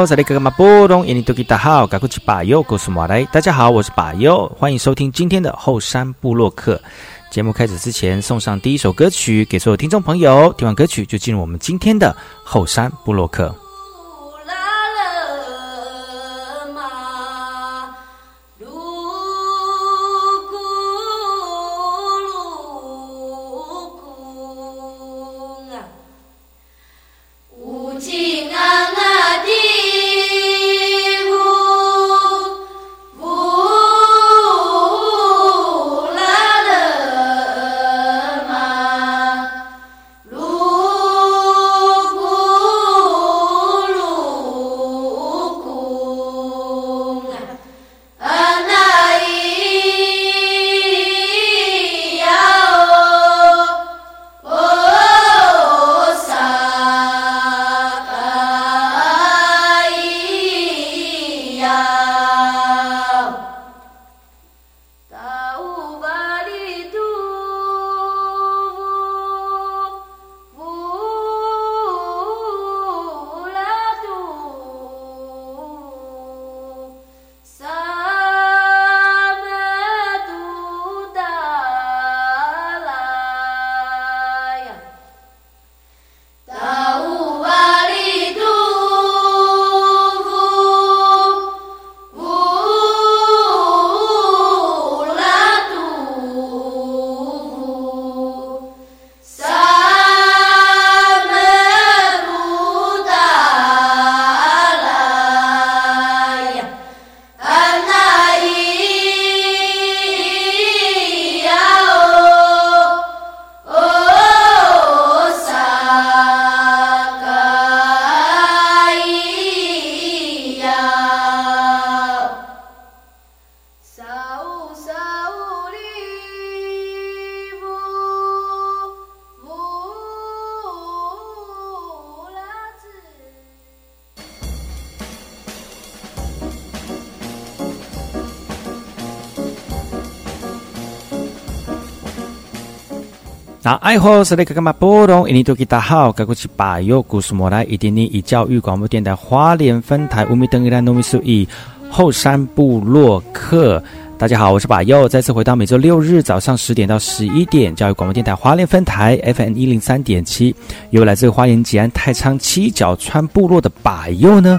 哎吼，这里哥哥马波东，印尼多吉大好，赶快去把右告诉马来。大家好，我是把右，欢迎收听今天的后山部落客。节目开始之前，送上第一首歌曲给所有听众朋友。听完歌曲，就进入我们今天的后山部落客。那爱好是那个干嘛波动？印尼多吉大好，该过去把右故事莫来，一点点以教育广播电台花莲分台乌米登伊兰糯米苏以后山部落客。大家好，我是把右，再次回到每周六日早上十点到十一点，教育广播电台花莲分台 FM 一零三点七，由来自花莲吉安太仓七角川部落的把右呢。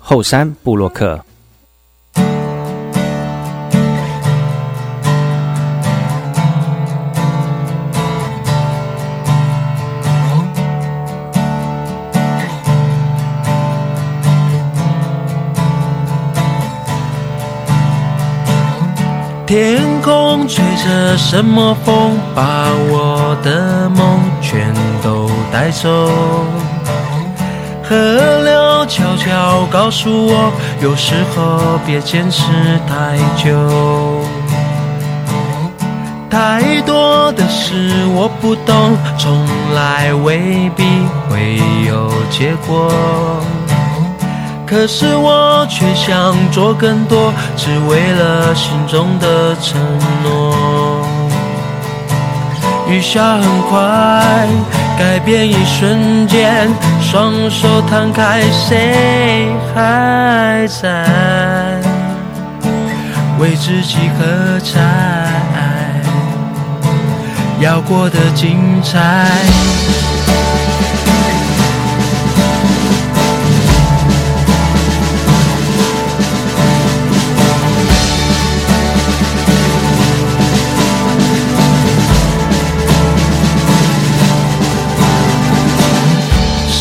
后山布洛克。天空吹着什么风，把我的梦全都带走。河流悄悄告诉我，有时候别坚持太久。太多的事我不懂，从来未必会有结果。可是我却想做更多，只为了心中的承诺。雨下很快，改变一瞬间。双手摊开，谁还在为自己喝彩？要过得精彩。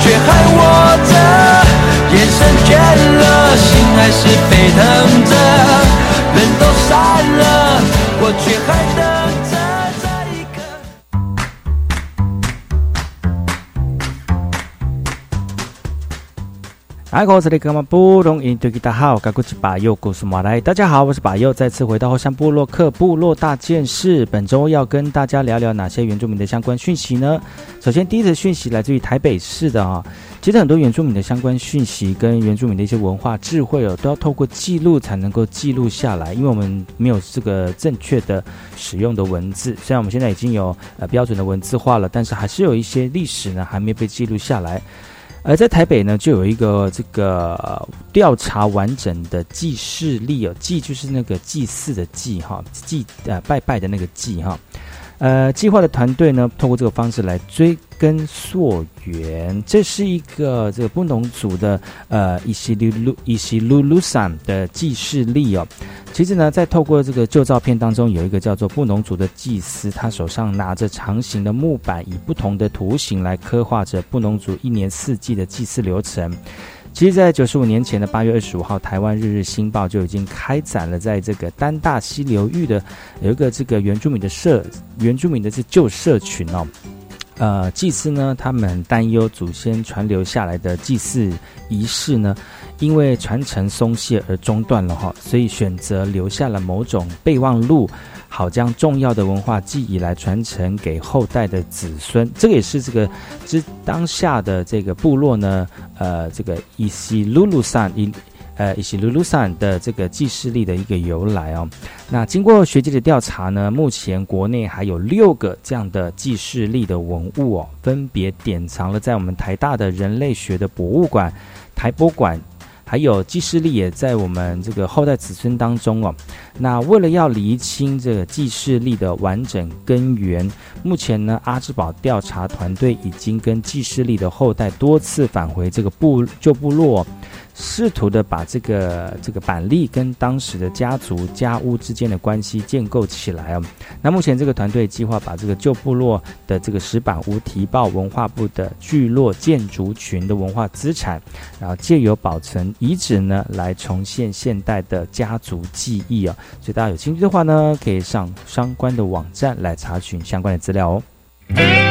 却还握着，眼神倦了，心还是沸腾着。人都散了，我却还大家好，我是布隆印度吉达好，我是巴佑，故事马来。大家好，我是巴佑，再次回到后山部落克部落大件事。本周要跟大家聊聊哪些原住民的相关讯息呢？首先，第一则讯息来自于台北市的啊，其实很多原住民的相关讯息跟原住民的一些文化智慧哦，都要透过记录才能够记录下来，因为我们没有这个正确的使用的文字。虽然我们现在已经有呃标准的文字化了，但是还是有一些历史呢还没被记录下来。而在台北呢，就有一个这个调查完整的祭祀例哦，祭就是那个祭祀的祭哈，祭呃拜拜的那个祭哈。呃，计划的团队呢，通过这个方式来追根溯源。这是一个这个布农族的呃伊西鲁鲁伊西鲁鲁山的祭祀历哦。其实呢，在透过这个旧照片当中，有一个叫做布农族的祭司，他手上拿着长形的木板，以不同的图形来刻画着布农族一年四季的祭祀流程。其实，在九十五年前的八月二十五号，台湾《日日新报》就已经开展了在这个丹大溪流域的有一个这个原住民的社原住民的这旧社群哦，呃，祭司呢，他们担忧祖先传留下来的祭祀仪式呢，因为传承松懈而中断了哈，所以选择留下了某种备忘录。好，将重要的文化记忆来传承给后代的子孙，这个也是这个之当下的这个部落呢，呃，这个伊西鲁鲁山伊呃以及鲁鲁山的这个记事力的一个由来哦。那经过学界的调查呢，目前国内还有六个这样的记事力的文物哦，分别典藏了在我们台大的人类学的博物馆、台博馆。还有祭祀力也在我们这个后代子孙当中哦。那为了要厘清这个祭祀力的完整根源，目前呢，阿兹堡调查团队已经跟祭祀力的后代多次返回这个部旧部落。试图的把这个这个板栗跟当时的家族家屋之间的关系建构起来哦。那目前这个团队计划把这个旧部落的这个石板屋提报文化部的聚落建筑群的文化资产，然后借由保存遗址呢，来重现现代的家族记忆啊。所以大家有兴趣的话呢，可以上相关的网站来查询相关的资料哦。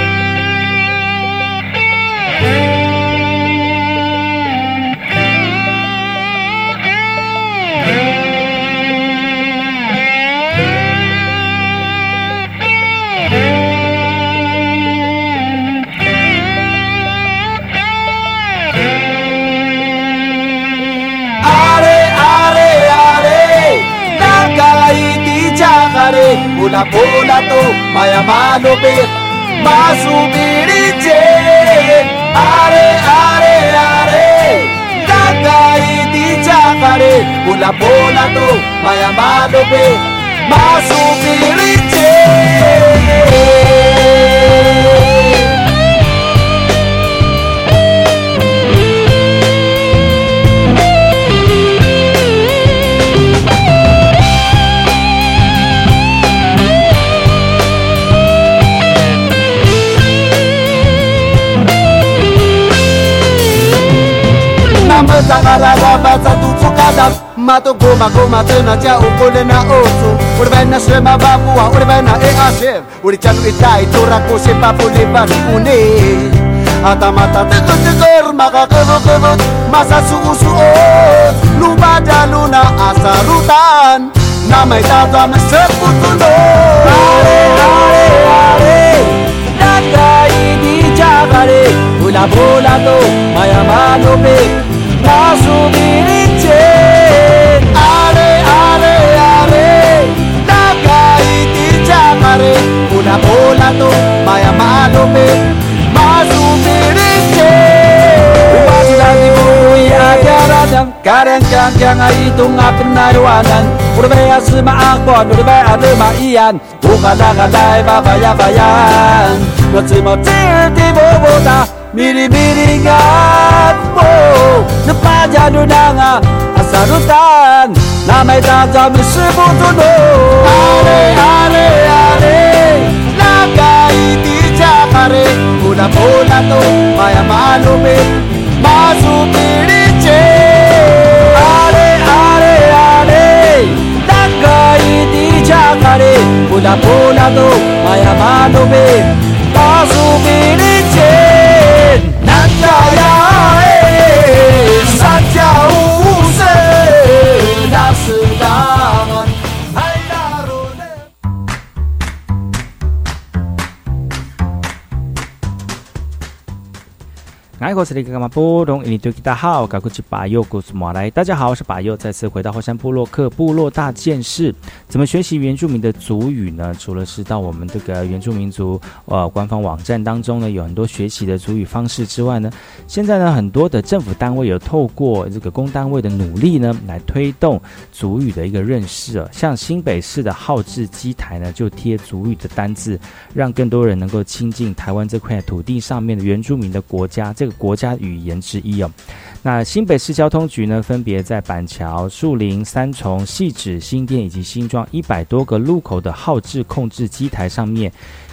Pula pula tu maya mano be Masubirije Are are are Takai di chakare Pula pula tu maya mano be Masubirije mata gara da dutzu kadam Mato goma goma tena tia ukolena oso Uri baina suema babua, uri baina ea zeb Uri txanu eta iturra kusi papuli bani une. Ata mata teko teko kebo kebo Masa zu usu ot Luba jaluna azarutan Nama eta doa mesep yang yang ai tung ap nai wanan urbe asma akbon urbe ade ma ian ukada kadai ba ba ya ba yan no tsi mo tsi ti bo bo ta miri miri ngat bo na pa ja du na nga asarutan na mai ta ja mi si bu tu no ale ale ale la kai ti cha pare una pola to maya malume pare, pula pula do, maya mano be, azubiri. 爱国是那个干嘛波动，印度吉他好，搞过去把右古斯马来。大家好，我是把右，再次回到后山部落克部落大件事。怎么学习原住民的族语呢？除了是到我们这个原住民族呃官方网站当中呢，有很多学习的族语方式之外呢，现在呢很多的政府单位有透过这个公单位的努力呢，来推动族语的一个认识啊。像新北市的号志机台呢，就贴族语的单字，让更多人能够亲近台湾这块土地上面的原住民的国家，这个国家语言之一哦。那新北市交通局呢，分别在板桥、树林、三重、细指、新店以及新庄一百多个路口的号志控制机台上面，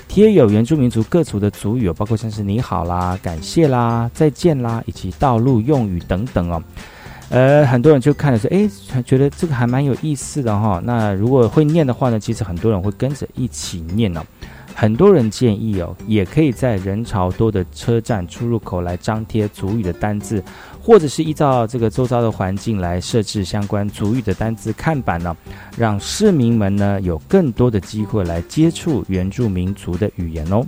贴有原住民族各族的族语哦，包括像是你好啦、感谢啦、再见啦，以及道路用语等等哦。呃，很多人就看了说，诶，觉得这个还蛮有意思的哈、那如果会念的话呢，其实很多人会跟着一起念哦。很多人建议哦，也可以在人潮多的车站出入口来张贴族语的单字，或者是依照这个周遭的环境来设置相关族语的单字看板呢，让市民们呢有更多的机会来接触原住民族的语言哦。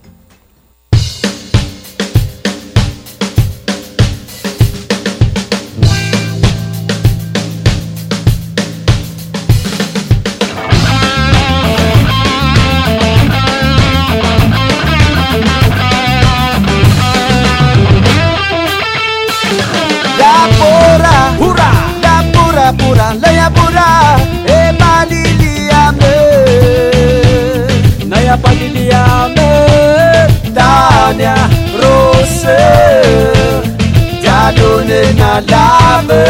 na lama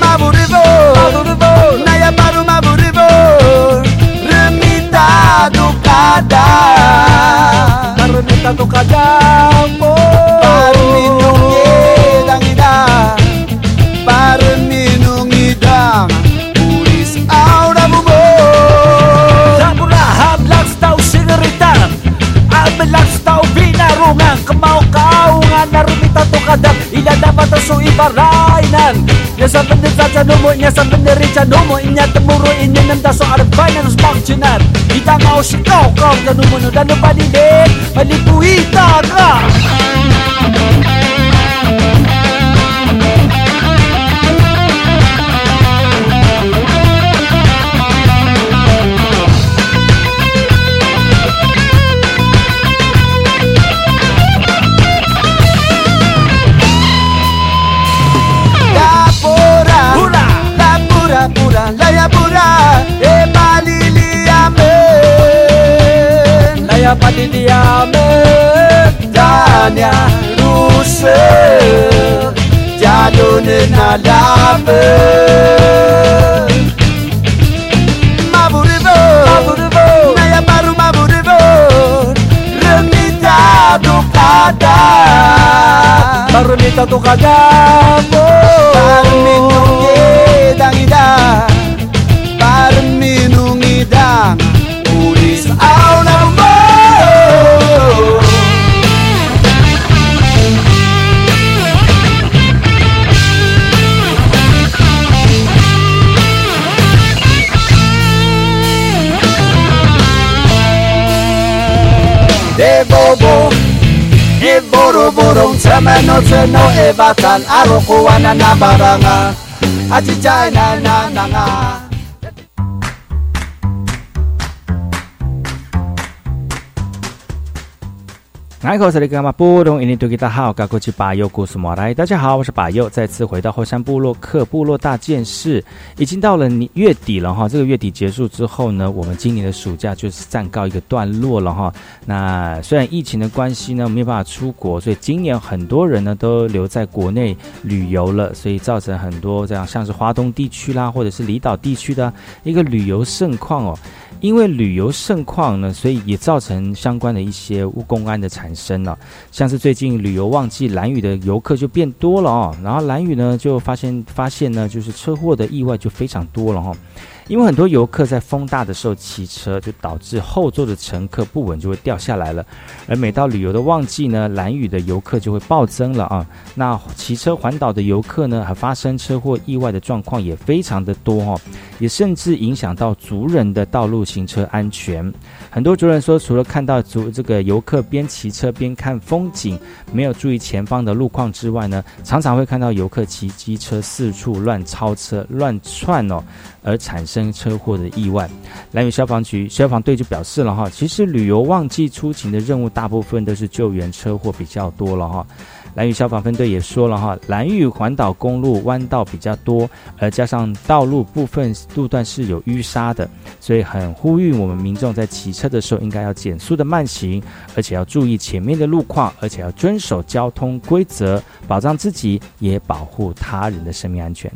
Mabu River Naia para o do Cadá Remita do Cadá barainan Nyasar bendir saja numu, nyasar bendir rica numu Inya temuru ini nemta so ada finance functional Kita mau si kau kau ke numu dan lupa di dek Mali puita kak badiliame dania ruse jalone na labe maburibo na ya remita do kada barumita do kada barumita do dangida barumita do dangida Por ao bobo e boroboro tsama no tseno e batlan a rokoana na baranga a titsaina na nanga 大好，高国际巴友故事马来。大家好，我是巴友，再次回到后山部落克部落大件事。已经到了月底了哈，这个月底结束之后呢，我们今年的暑假就是暂告一个段落了哈。那虽然疫情的关系呢，没有办法出国，所以今年很多人呢都留在国内旅游了，所以造成很多这样像是华东地区啦，或者是离岛地区的一个旅游盛况哦。因为旅游盛况呢，所以也造成相关的一些公安的产生了。像是最近旅游旺季，蓝屿的游客就变多了哦。然后蓝屿呢，就发现发现呢，就是车祸的意外就非常多了哈。因为很多游客在风大的时候骑车，就导致后座的乘客不稳，就会掉下来了。而每到旅游的旺季呢，蓝屿的游客就会暴增了啊。那骑车环岛的游客呢，还发生车祸意外的状况也非常的多哈，也甚至影响到族人的道路行车安全。很多族人说，除了看到族这个游客边骑车边看风景，没有注意前方的路况之外呢，常常会看到游客骑机车四处乱超车、乱窜哦。而产生车祸的意外，蓝屿消防局消防队就表示了哈，其实旅游旺季出勤的任务大部分都是救援，车祸比较多了哈。蓝屿消防分队也说了哈，蓝屿环岛公路弯道比较多，而加上道路部分路段是有淤沙的，所以很呼吁我们民众在骑车的时候应该要减速的慢行，而且要注意前面的路况，而且要遵守交通规则，保障自己也保护他人的生命安全。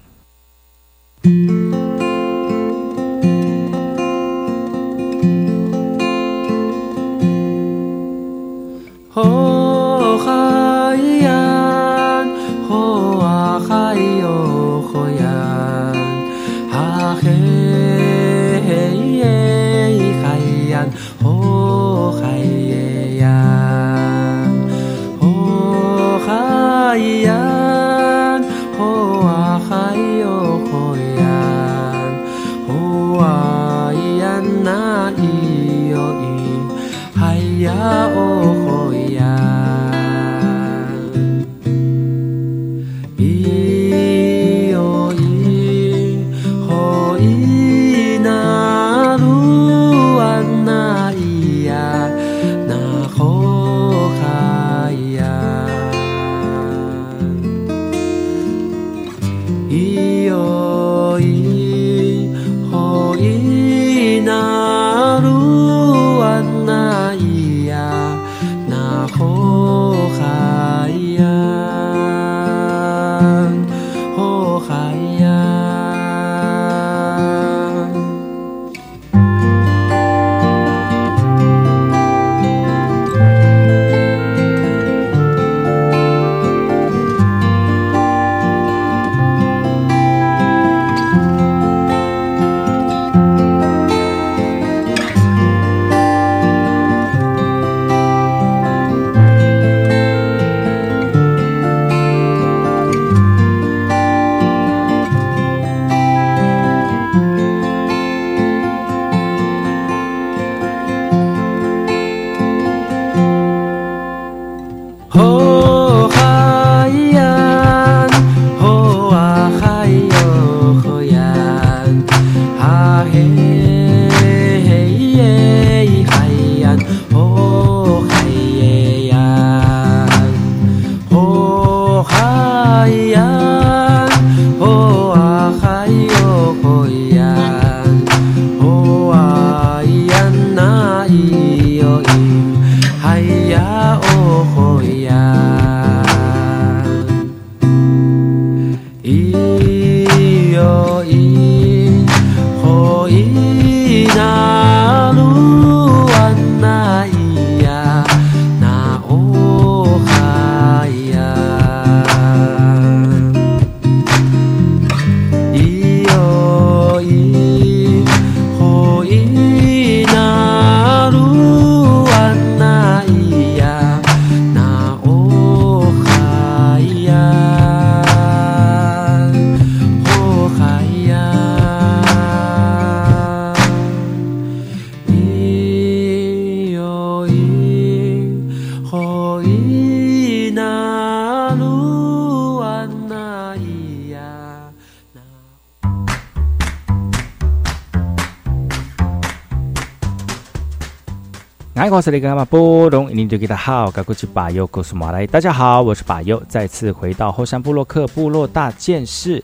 是那个嘛波动，你就给他好，该过去把右告诉马来。大家好，我是把优，再次回到后山部落克部落大件事。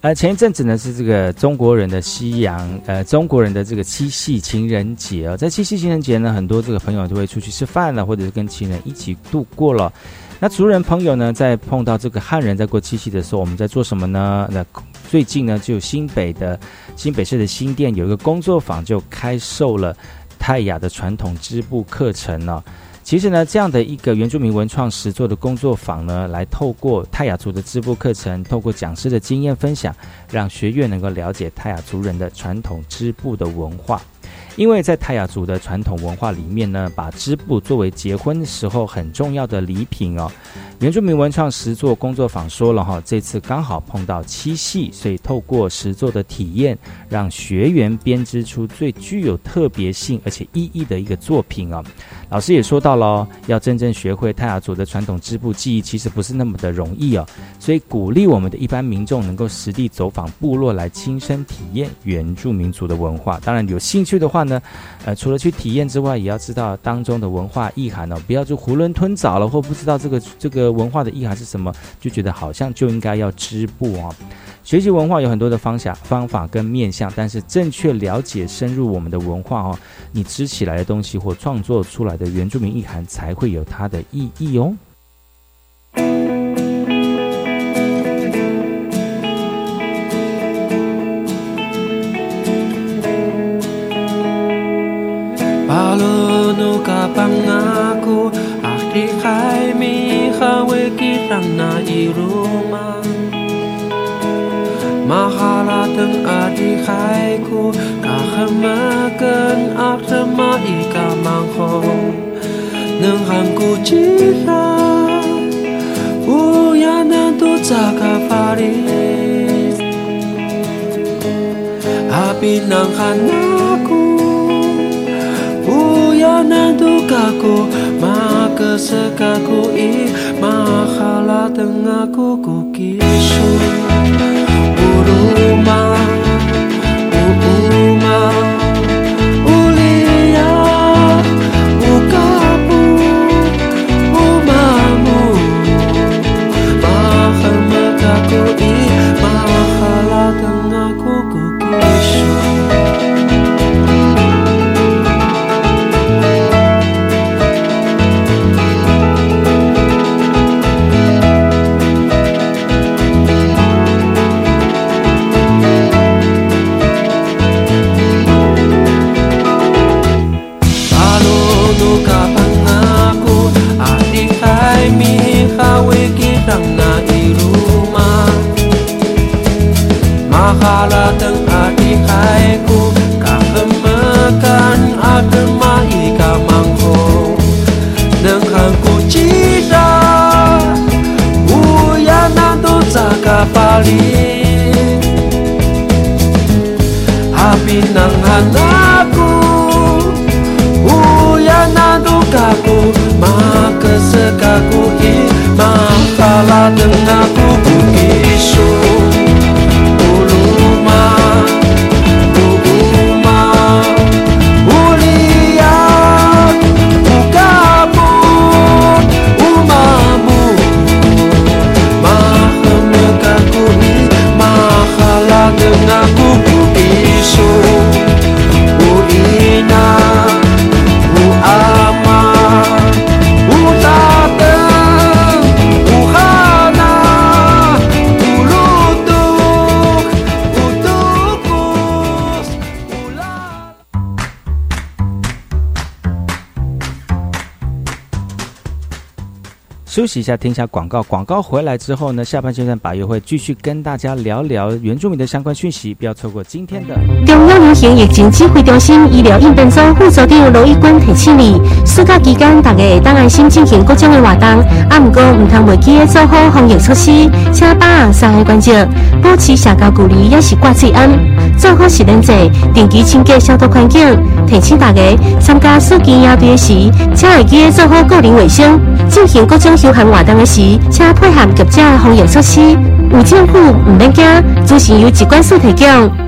呃，前一阵子呢是这个中国人的西洋，呃，中国人的这个七夕情人节啊，在七夕情人节呢，很多这个朋友都会出去吃饭了，或者是跟情人一起度过了。那族人朋友呢，在碰到这个汉人在过七夕的时候，我们在做什么呢？那最近呢，就新北的新北市的新店有一个工作坊就开售了。泰雅的传统织布课程呢，其实呢，这样的一个原住民文创实作的工作坊呢，来透过泰雅族的织布课程，透过讲师的经验分享，让学院能够了解泰雅族人的传统织布的文化。因为在泰雅族的传统文化里面呢，把织布作为结婚时候很重要的礼品哦。原住民文创实作工作坊说了哈，这次刚好碰到七夕，所以透过实作的体验，让学员编织出最具有特别性而且意义的一个作品哦。老师也说到了，要真正学会泰雅族的传统织布技艺，其实不是那么的容易哦。所以鼓励我们的一般民众能够实地走访部落，来亲身体验原住民族的文化。当然，有兴趣的话，呃，除了去体验之外，也要知道当中的文化意涵哦，不要就囫囵吞枣了，或不知道这个这个文化的意涵是什么，就觉得好像就应该要织布哦。学习文化有很多的方向、方法跟面向，但是正确了解、深入我们的文化哦，你织起来的东西或创作出来的原住民意涵才会有它的意义哦。Kalau pangako Aki kay mi kawe kitang na iruma Makalatang ati kay ko Kakamakan akta maikamang ko Nang hangko chira Uya na to sa kaparis Happy ng kanan sana dukaku ma kesekaku i ma halateng aku ku kisu buru malam kembali. Habinanghanapku Uyana dukaku Maka sekaku ini 休息一下，听一下广告。广告回来之后呢，下半阶段把约会继续跟大家聊聊原住民的相关讯息，不要错过今天的。中央流行疫情指挥中心医疗应变组副组长罗一军提醒你：暑假期间大家会当安心进行各种的活动，啊，不过唔通忘记做好防疫措施，请把握三个关键，保持社交距离，也是挂嘴安，做好洗脸者，定期清洁消毒环境，提醒大家参加暑期营队时，请会记做好个人卫生，进行各种。休闲活动的时，请配合各家防疫措施。有政府唔免惊，资讯由机关所提供。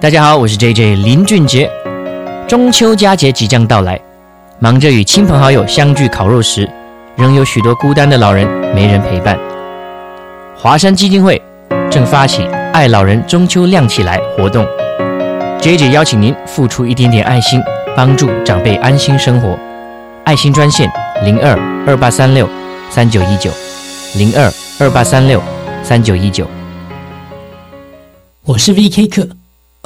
大家好，我是 J J 林俊杰。中秋佳节即将到来，忙着与亲朋好友相聚烤肉时，仍有许多孤单的老人没人陪伴。华山基金会正发起“爱老人中秋亮起来”活动，J J 邀请您付出一点点爱心，帮助长辈安心生活。爱心专线零二二八三六三九一九零二二八三六三九一九。我是 V K 客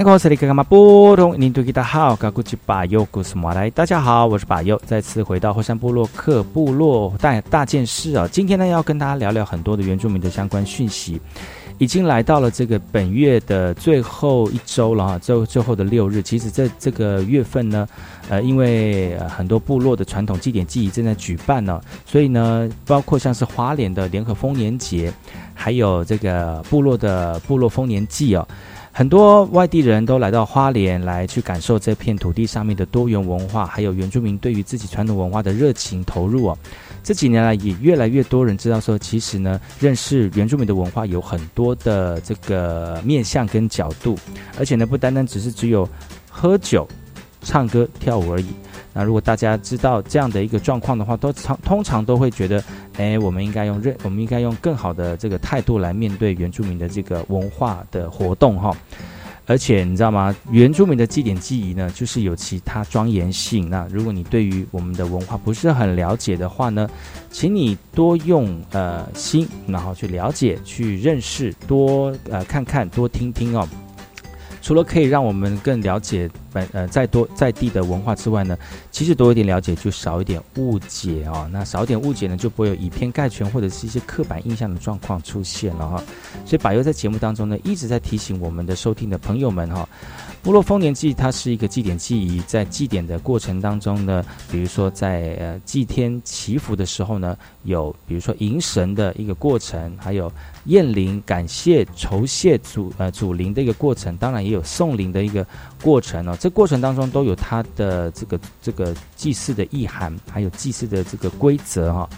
哎，我是里格玛波东，您对大家好，嘎古吉巴尤古斯马来，大家好，我是巴尤，再次回到后山部落克部落大大件事啊，今天呢要跟大家聊聊很多的原住民的相关讯息，已经来到了这个本月的最后一周了哈，最最后的六日，其实在这个月份呢，呃，因为、呃很多部落的传统祭典祭仪正在举办呢，所以呢，包括像是花莲的联合丰年节，还有这个部落的部落丰年祭哦。很多外地人都来到花莲来去感受这片土地上面的多元文化，还有原住民对于自己传统文化的热情投入哦。这几年来，也越来越多人知道说，其实呢，认识原住民的文化有很多的这个面向跟角度，而且呢，不单单只是只有喝酒、唱歌、跳舞而已。那如果大家知道这样的一个状况的话，都常通常都会觉得，哎，我们应该用认，我们应该用更好的这个态度来面对原住民的这个文化的活动哈。而且你知道吗？原住民的祭典祭仪呢，就是有其他庄严性。那如果你对于我们的文化不是很了解的话呢，请你多用呃心，然后去了解、去认识，多呃看看、多听听哦。除了可以让我们更了解本呃在多在地的文化之外呢，其实多一点了解就少一点误解哦。那少一点误解呢，就不会有以偏概全或者是一些刻板印象的状况出现了哈。所以柏优在节目当中呢，一直在提醒我们的收听的朋友们哈。部落丰年祭它是一个祭典祭仪，在祭典的过程当中呢，比如说在呃祭天祈福的时候呢，有比如说迎神的一个过程，还有验灵、感谢、酬谢祖呃祖灵的一个过程，当然也有送灵的一个过程呢。这过程当中都有它的这个这个祭祀的意涵，还有祭祀的这个规则哈、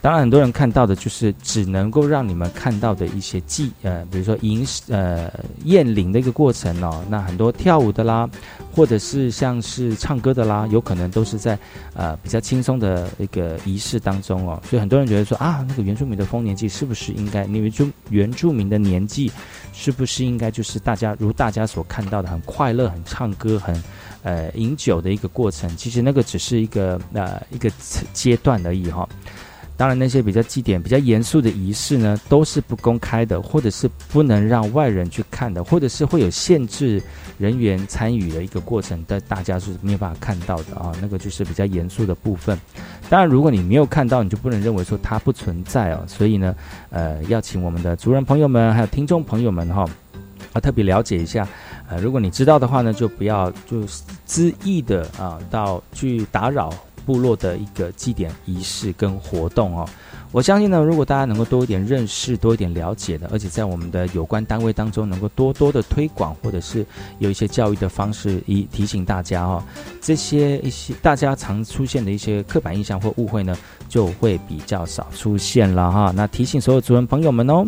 当然，很多人看到的就是只能够让你们看到的一些祭呃，比如说迎呃验灵的一个过程哦。那很多跳舞的啦，或者是像是唱歌的啦，有可能都是在呃比较轻松的一个仪式当中哦。所以很多人觉得说啊，那个原住民的丰年祭是不是应该？你原住原住民的年纪是不是应该就是大家如大家所看到的很快乐、很唱歌、很呃饮酒的一个过程？其实那个只是一个呃一个阶段而已哈、当然，那些比较祭典、比较严肃的仪式呢，都是不公开的，或者是不能让外人去看的，或者是会有限制人员参与的一个过程，但大家是没有办法看到的啊。那个就是比较严肃的部分。当然，如果你没有看到，你就不能认为说它不存在哦。所以呢，呃，要请我们的族人朋友们还有听众朋友们哈，啊，特别了解一下。呃，如果你知道的话呢，就不要就恣意的啊，到去打扰。部落的一个祭典仪式跟活动哦，我相信呢，如果大家能够多一点认识、多一点了解的，而且在我们的有关单位当中能够多多的推广，或者是有一些教育的方式，以提醒大家哦，这些一些大家常出现的一些刻板印象或误会呢，就会比较少出现了哈。那提醒所有族人朋友们哦。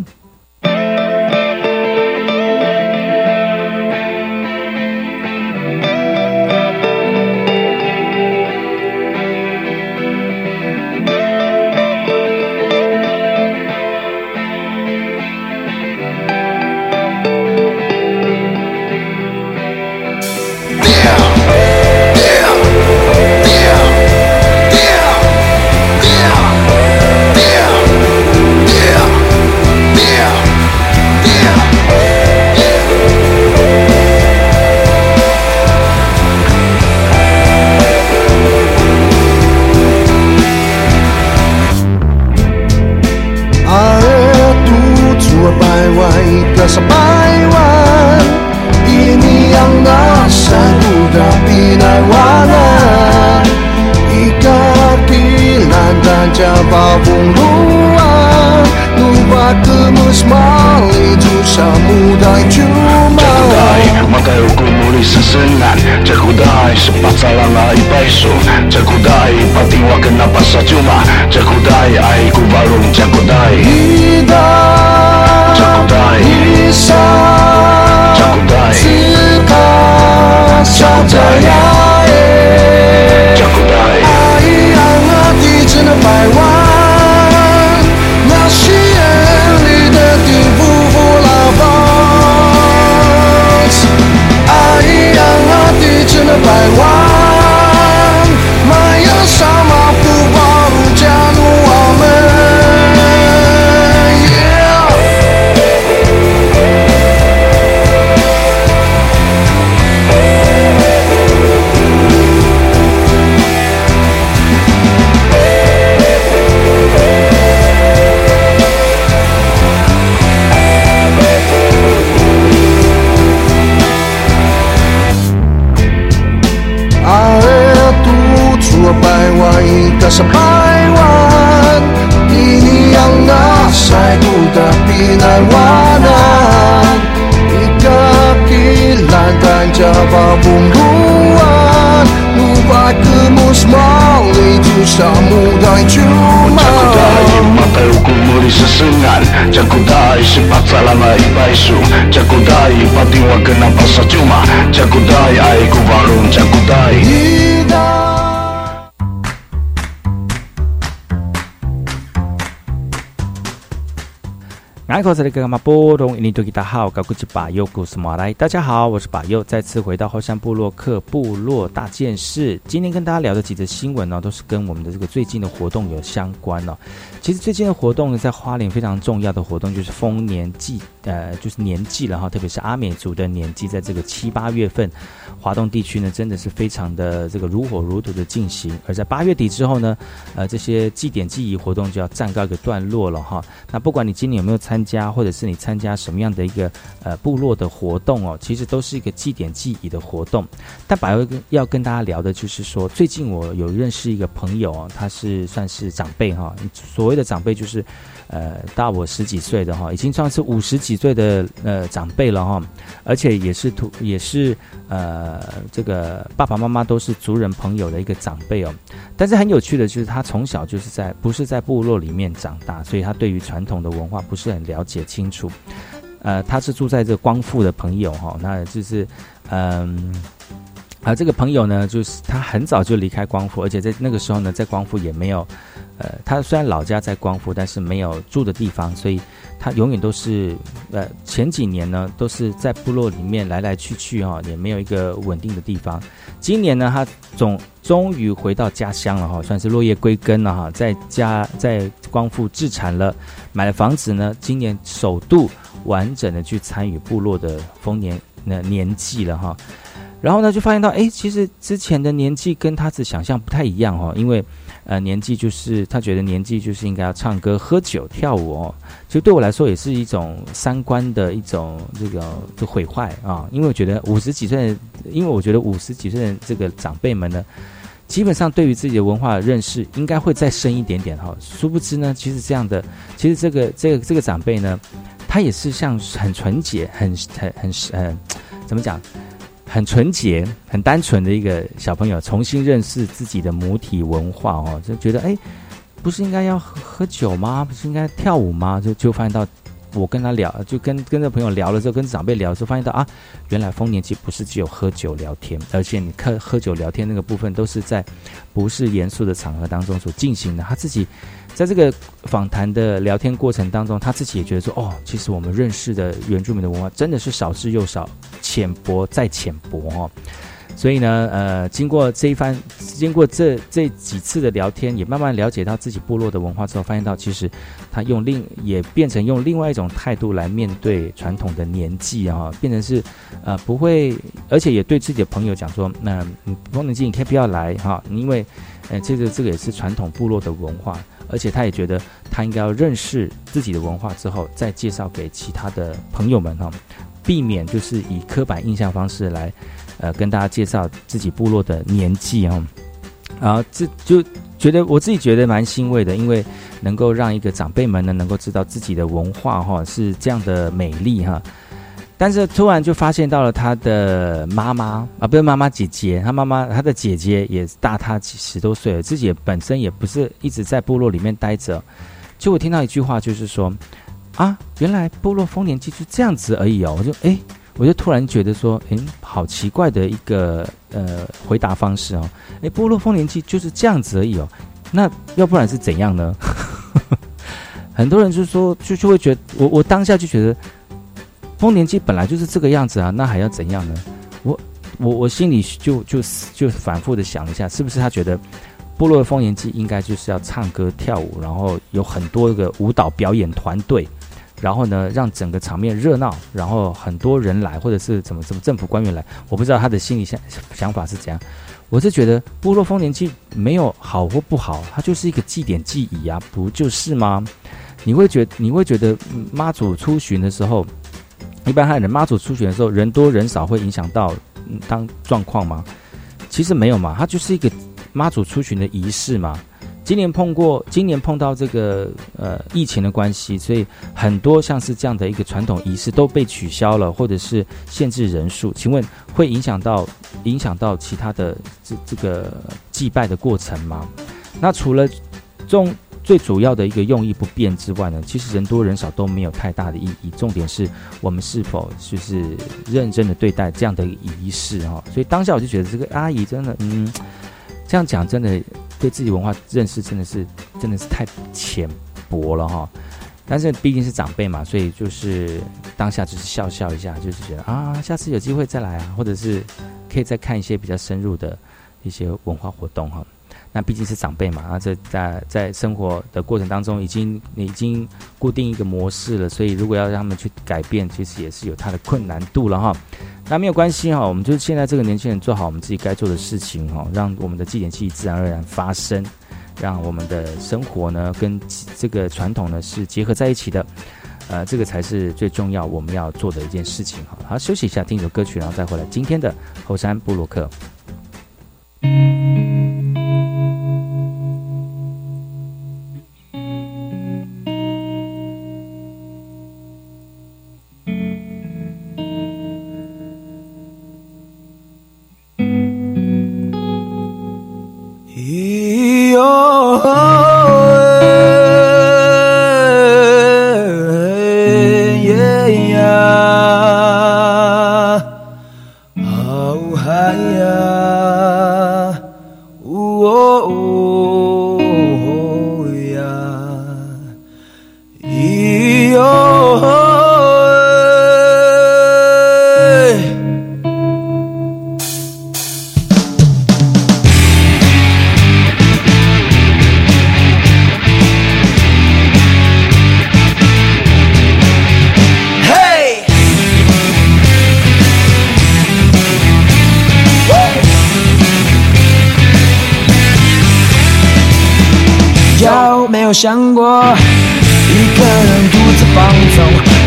Jagudai, maka aku muri sesengan Cekudai, sepat salangai paisu Cekudai, patiwa kenapa pasa cuma. Cekudai, balung Cekudai Ida Cekudai Isa Cekudai 就这样大家好，我是把佑，再次回到后山部落克部落大件事。今天跟大家聊的几则新闻呢，都是跟我们的这个最近的活动有相关哦。其实最近的活动呢，在花莲非常重要的活动就是丰年祭，呃，就是年祭了哈。特别是阿美族的年祭，在这个七八月份，华东地区呢，真的是非常的这个如火如荼的进行。而在八月底之后呢，呃，这些祭典祭仪活动就要暂告一个段落了哈。那不管你今年有没有参加，或者是你参加什么样的一个呃部落的活动哦，其实都是一个祭典祭仪的活动。但百要跟要跟大家聊的就是说，最近我有认识一个朋友哦，他是算是长辈哈，所谓的长辈就是，呃，大我十几岁的哈，已经算是五十几岁的呃长辈了哈，而且也是土也是呃这个爸爸妈妈都是族人朋友的一个长辈哦。但是很有趣的就是他从小就是在不是在部落里面长大，所以他对于传统的文化不是很了解清楚。呃，他是住在这光复的朋友哈，那就是嗯。而这个朋友呢，就是他很早就离开光复，而且在那个时候呢，在光复也没有，呃，他虽然老家在光复，但是没有住的地方，所以他永远都是呃前几年呢都是在部落里面来来去去哈，也没有一个稳定的地方。今年呢，他总终于回到家乡了哈，算是落叶归根了哈，在家在光复自产了，买了房子呢，今年首度完整的去参与部落的丰年那年纪了哈。然后呢，就发现到哎，其实之前的年纪跟他是想象不太一样哈，因为。呃，年纪就是他觉得年纪就是应该要唱歌、喝酒、跳舞哦。其实对我来说也是一种三观的一种这个的毁坏啊。因为我觉得五十几岁，因为我觉得五十几岁的这个长辈们呢，基本上对于自己的文化认识应该会再深一点点哈。殊不知呢，其实这样的，其实这个这个这个长辈呢，他也是像很纯洁、很很很很怎么讲？很纯洁、很单纯的一个小朋友，重新认识自己的母体文化哦，就觉得哎，不是应该要喝酒吗？不是应该跳舞吗？就就发现到，我跟他聊，就跟跟这朋友聊了之后，跟长辈聊的时候，发现到啊，原来丰年期不是只有喝酒聊天，而且你看喝酒聊天那个部分，都是在不是严肃的场合当中所进行的，他自己。在这个访谈的聊天过程当中，他自己也觉得说：“哦，其实我们认识的原住民的文化真的是少之又少，浅薄再浅薄哦。”所以呢，呃，经过这一番，经过这这几次的聊天，也慢慢了解到自己部落的文化之后，发现到其实他用另也变成用另外一种态度来面对传统的年纪啊，变成是呃不会，而且也对自己的朋友讲说：“那丰年祭你可以不要来哈，因为呃这个这个也是传统部落的文化。”而且他也觉得，他应该要认识自己的文化之后，再介绍给其他的朋友们哈，避免就是以刻板印象方式来，呃，跟大家介绍自己部落的年纪哦。然后这就觉得我自己觉得蛮欣慰的，因为能够让一个长辈们呢，能够知道自己的文化哈是这样的美丽哈。但是突然就发现到了他的妈妈啊，不是妈妈姐姐，他妈妈他的姐姐也大他几十多岁了，自己本身也不是一直在部落里面待着。就我听到一句话，就是说啊，原来部落丰年祭就这样子而已哦。我就哎，我就突然觉得说，哎，好奇怪的一个呃回答方式哦。哎，部落丰年祭就是这样子而已哦。那要不然是怎样呢？很多人就说，就就会觉得，我我当下就觉得。丰年祭本来就是这个样子啊，那还要怎样呢？我我我心里就就就反复的想一下，是不是他觉得部落的丰年祭应该就是要唱歌跳舞，然后有很多个舞蹈表演团队，然后呢让整个场面热闹，然后很多人来，或者是怎么怎么政府官员来，我不知道他的心理想想法是怎样。我是觉得部落丰年祭没有好或不好，它就是一个祭典祭仪啊，不就是吗？你会觉你会觉得妈祖出巡的时候。一般汉人妈祖出巡的时候，人多人少会影响到当状况吗？其实没有嘛，它就是一个妈祖出巡的仪式嘛。今年碰过，今年碰到这个呃疫情的关系，所以很多像是这样的一个传统仪式都被取消了，或者是限制人数。请问会影响到影响到其他的这这个祭拜的过程吗？那除了重。最主要的一个用意不变之外呢，其实人多人少都没有太大的意义。重点是我们是否就是认真的对待这样的仪式哈。所以当下我就觉得这个阿姨真的，嗯，这样讲真的对自己文化认识真的是真的是太浅薄了哈。但是毕竟是长辈嘛，所以就是当下就是笑笑一下，就是觉得啊，下次有机会再来啊，或者是可以再看一些比较深入的一些文化活动哈。那毕竟是长辈嘛，啊，这在在生活的过程当中已经已经固定一个模式了，所以如果要让他们去改变，其实也是有它的困难度了哈。那没有关系哈，我们就是现在这个年轻人做好我们自己该做的事情哈，让我们的祭典气自然而然发生，让我们的生活呢跟这个传统呢是结合在一起的，呃，这个才是最重要我们要做的一件事情哈。好，休息一下，听一首歌曲，然后再回来今天的后山布洛克。有想过一个人独自放纵？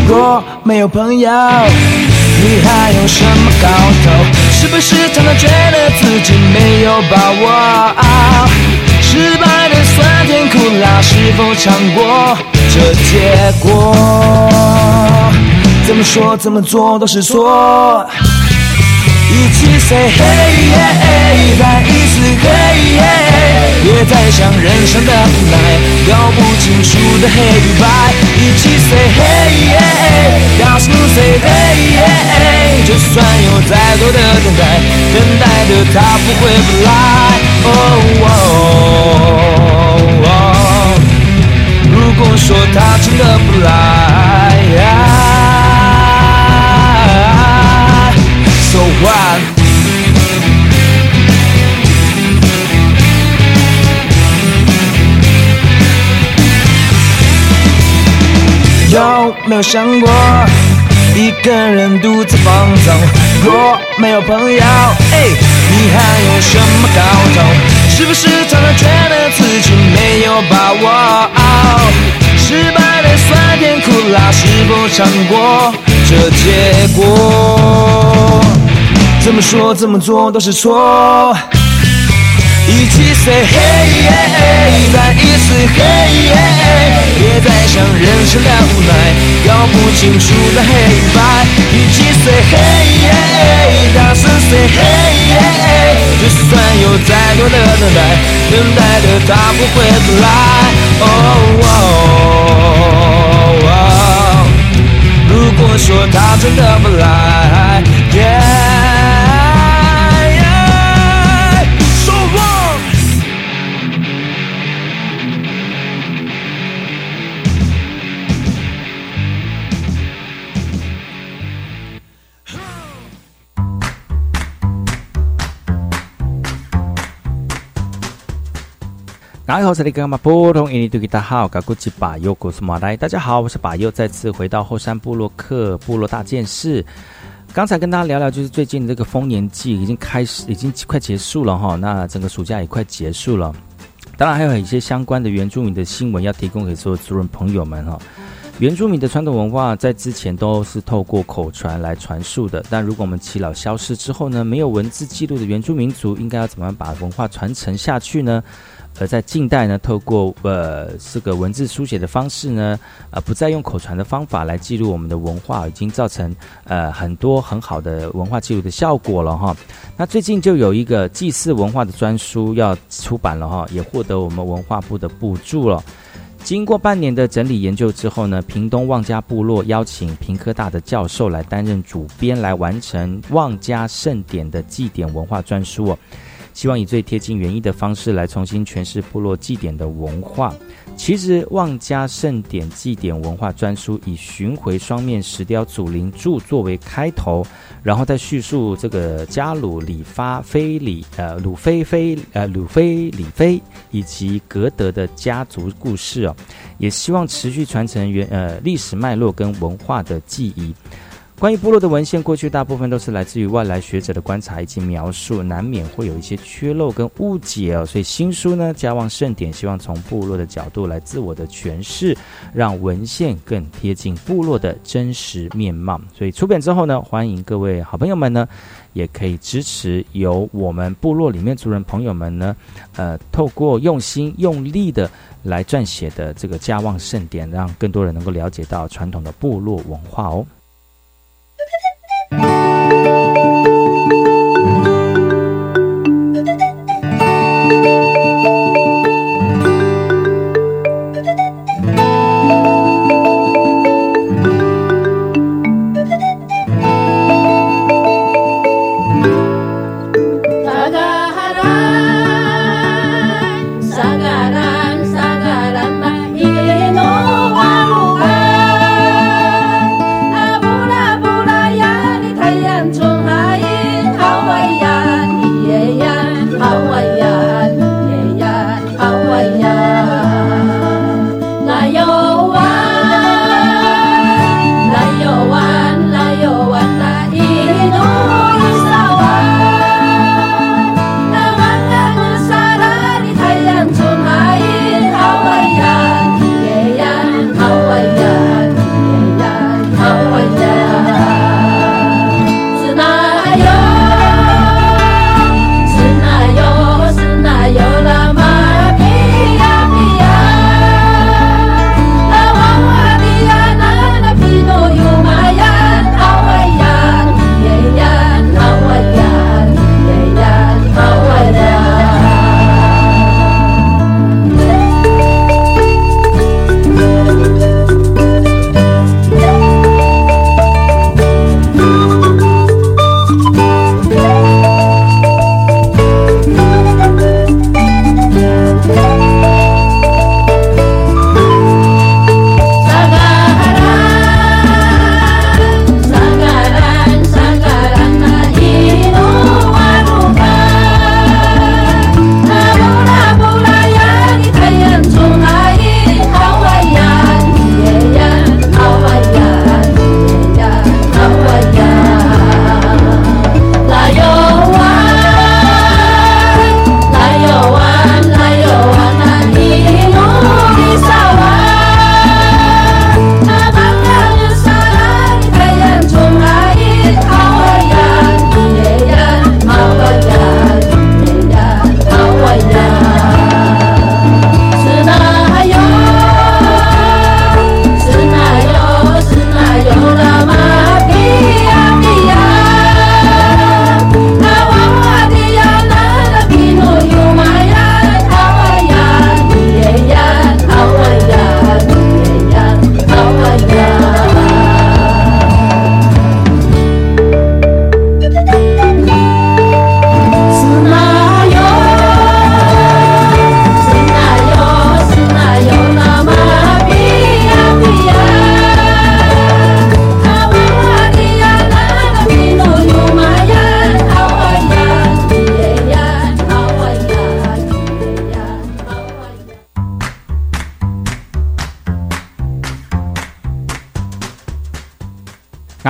若没有朋友，你还有什么搞头？是不是常常觉得自己没有把握？失败的酸甜苦辣，是否尝过这结果？怎么说怎么做都是错。一起 say hey，yeah, 再一次 hey，别再想人生的无奈，搞不清楚的黑与白。一起 say hey，大声 say hey，就算有再多的等待，等待的他不会不来。哦如果说他真的不来。没有想过一个人独自放纵？若没有朋友，哎，你还有什么搞头？是不是常常觉得自己没有把握？失败的酸甜苦辣，是否尝过这结果？怎么说怎么做都是错。一起 say hey，再一次 hey，别再想人生的无奈，搞不清楚的黑与白。一起 say hey，大声 say hey，就算有再多的等待，等待的他不会不来。如果说他真的不来。大家好，这里是马波通印尼多吉大号，嘎古吉巴尤古斯马来。大家好，我是巴尤，再次回到后山部落克部落大件事。刚才跟大家聊聊，就是最近这个丰年祭已经开始，已经快结束了哈。那整个暑假也快结束了，当然还有一些相关的原住民的新闻要提供给所有族人朋友们哈。原住民的传统文化在之前都是透过口传来传述的，但如果我们耆老消失之后呢，没有文字记录的原住民族应该要怎么样把文化传承下去呢？而在近代呢，透过呃这个文字书写的方式呢，呃不再用口传的方法来记录我们的文化，已经造成呃很多很好的文化记录的效果了哈。那最近就有一个祭祀文化的专书要出版了哈，也获得我们文化部的补助了。经过半年的整理研究之后呢，屏东望家部落邀请平科大的教授来担任主编，来完成望家盛典的祭典文化专书哦。希望以最贴近原意的方式来重新诠释部落祭典的文化。其实望家盛典祭典文化专书以巡回双面石雕祖灵柱作为开头，然后再叙述这个加鲁里发菲里呃鲁菲菲呃鲁菲里菲以及格德的家族故事哦，也希望持续传承原呃历史脉络跟文化的记忆。关于部落的文献，过去大部分都是来自于外来学者的观察以及描述，难免会有一些缺漏跟误解哦。所以新书呢，加望盛典，希望从部落的角度来自我的诠释，让文献更贴近部落的真实面貌。所以出版之后呢，欢迎各位好朋友们呢，也可以支持由我们部落里面族人朋友们呢，呃，透过用心用力的来撰写的这个家望盛典，让更多人能够了解到传统的部落文化哦。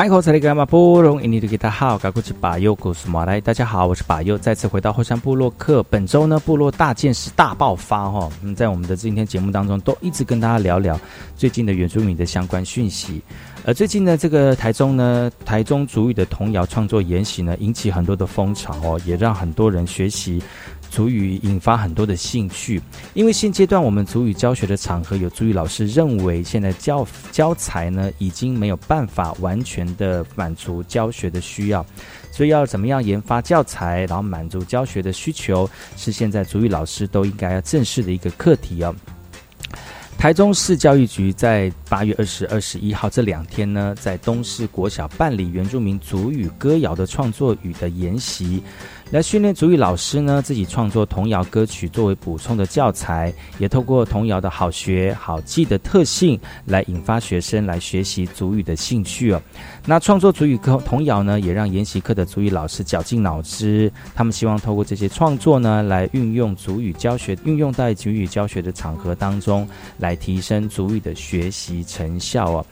爱口才的干嘛不容易？你的给他好，赶快去把右故事马来。大家好，我是把右，再次回到后山部落客。本周呢，部落大件事大爆发哈。嗯，在我们的今天节目当中，都一直跟大家聊聊最近的原住民的相关讯息。而最近呢，这个台中呢，台中主语的童谣创作研习呢，引起很多的风潮哦，也让很多人学习。足语引发很多的兴趣，因为现阶段我们足语教学的场合，有足语老师认为，现在教教材呢已经没有办法完全的满足教学的需要，所以要怎么样研发教材，然后满足教学的需求，是现在足语老师都应该要正视的一个课题哦。台中市教育局在八月二十二十一号这两天呢，在东市国小办理原住民足语歌谣的创作语的研习。来训练主语老师呢，自己创作童谣歌曲作为补充的教材，也透过童谣的好学好记的特性，来引发学生来学习主语的兴趣哦。那创作主语歌童谣呢，也让研习课的主语老师绞尽脑汁。他们希望透过这些创作呢，来运用主语教学，运用在主语教学的场合当中，来提升主语的学习成效哦。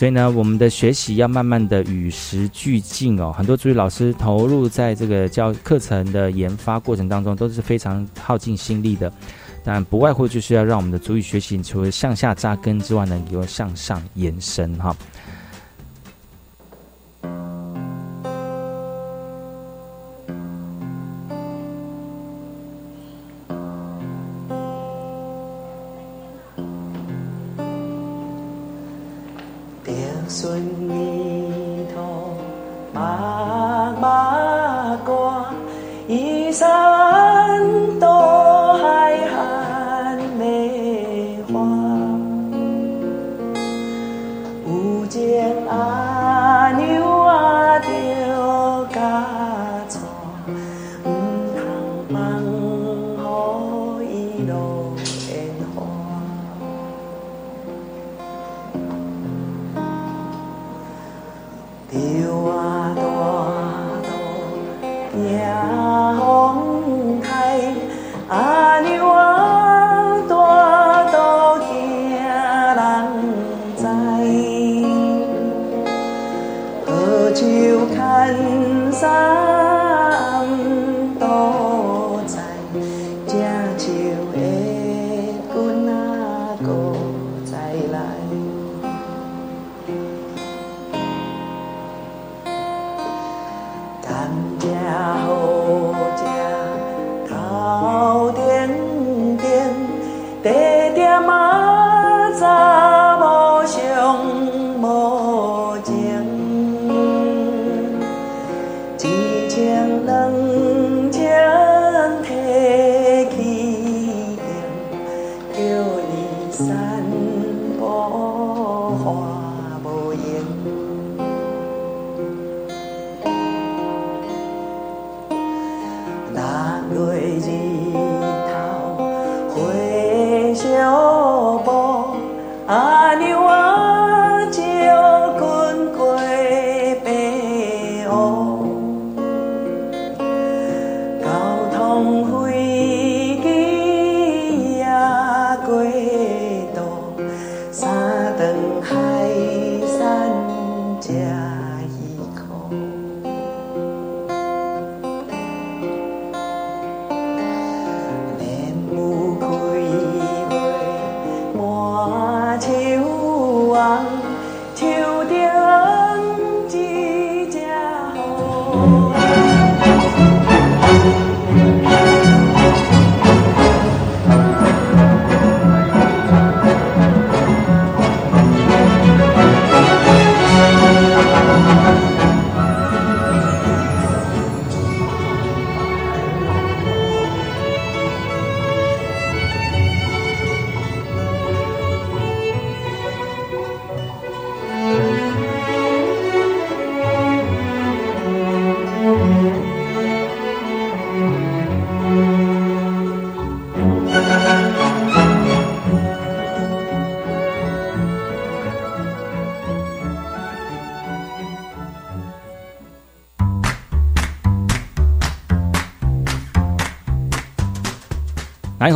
所以呢，我们的学习要慢慢的与时俱进哦。很多主语老师投入在这个教课程的研发过程当中，都是非常耗尽心力的。但不外乎就是要让我们的主语学习，除了向下扎根之外，呢，也要向上延伸哈。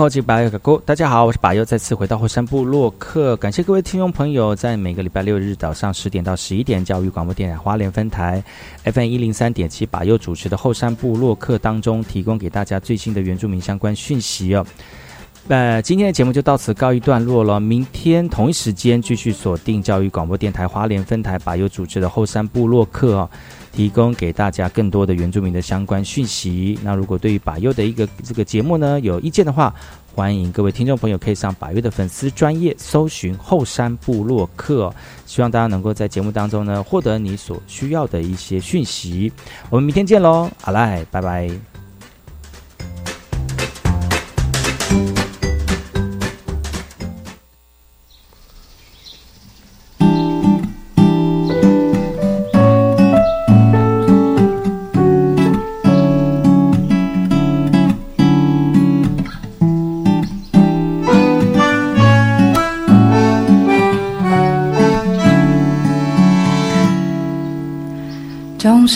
口吉巴友，大家好，我是把友，再次回到后山部落客，感谢各位听众朋友在每个礼拜六日早上十点到十一点，教育广播电台花莲分台 FM 一零三点七把友主持的后山部落客当中，提供给大家最新的原住民相关讯息哦。呃，今天的节目就到此告一段落了，明天同一时间继续锁定教育广播电台花莲分台百优主持的后山部落客哦。提供给大家更多的原住民的相关讯息。那如果对于百优的一个这个节目呢有意见的话，欢迎各位听众朋友可以上百优的粉丝专业搜寻后山部落客。希望大家能够在节目当中呢获得你所需要的一些讯息。我们明天见喽，好嘞，拜拜。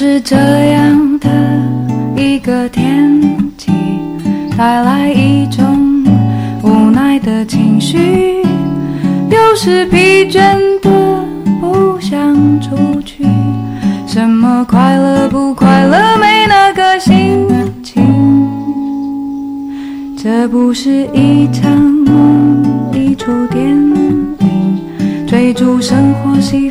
是这样的一个天气，带来一种无奈的情绪。有时疲倦的不想出去，什么快乐不快乐没那个心情。这不是一场梦，一出电影，追逐生活西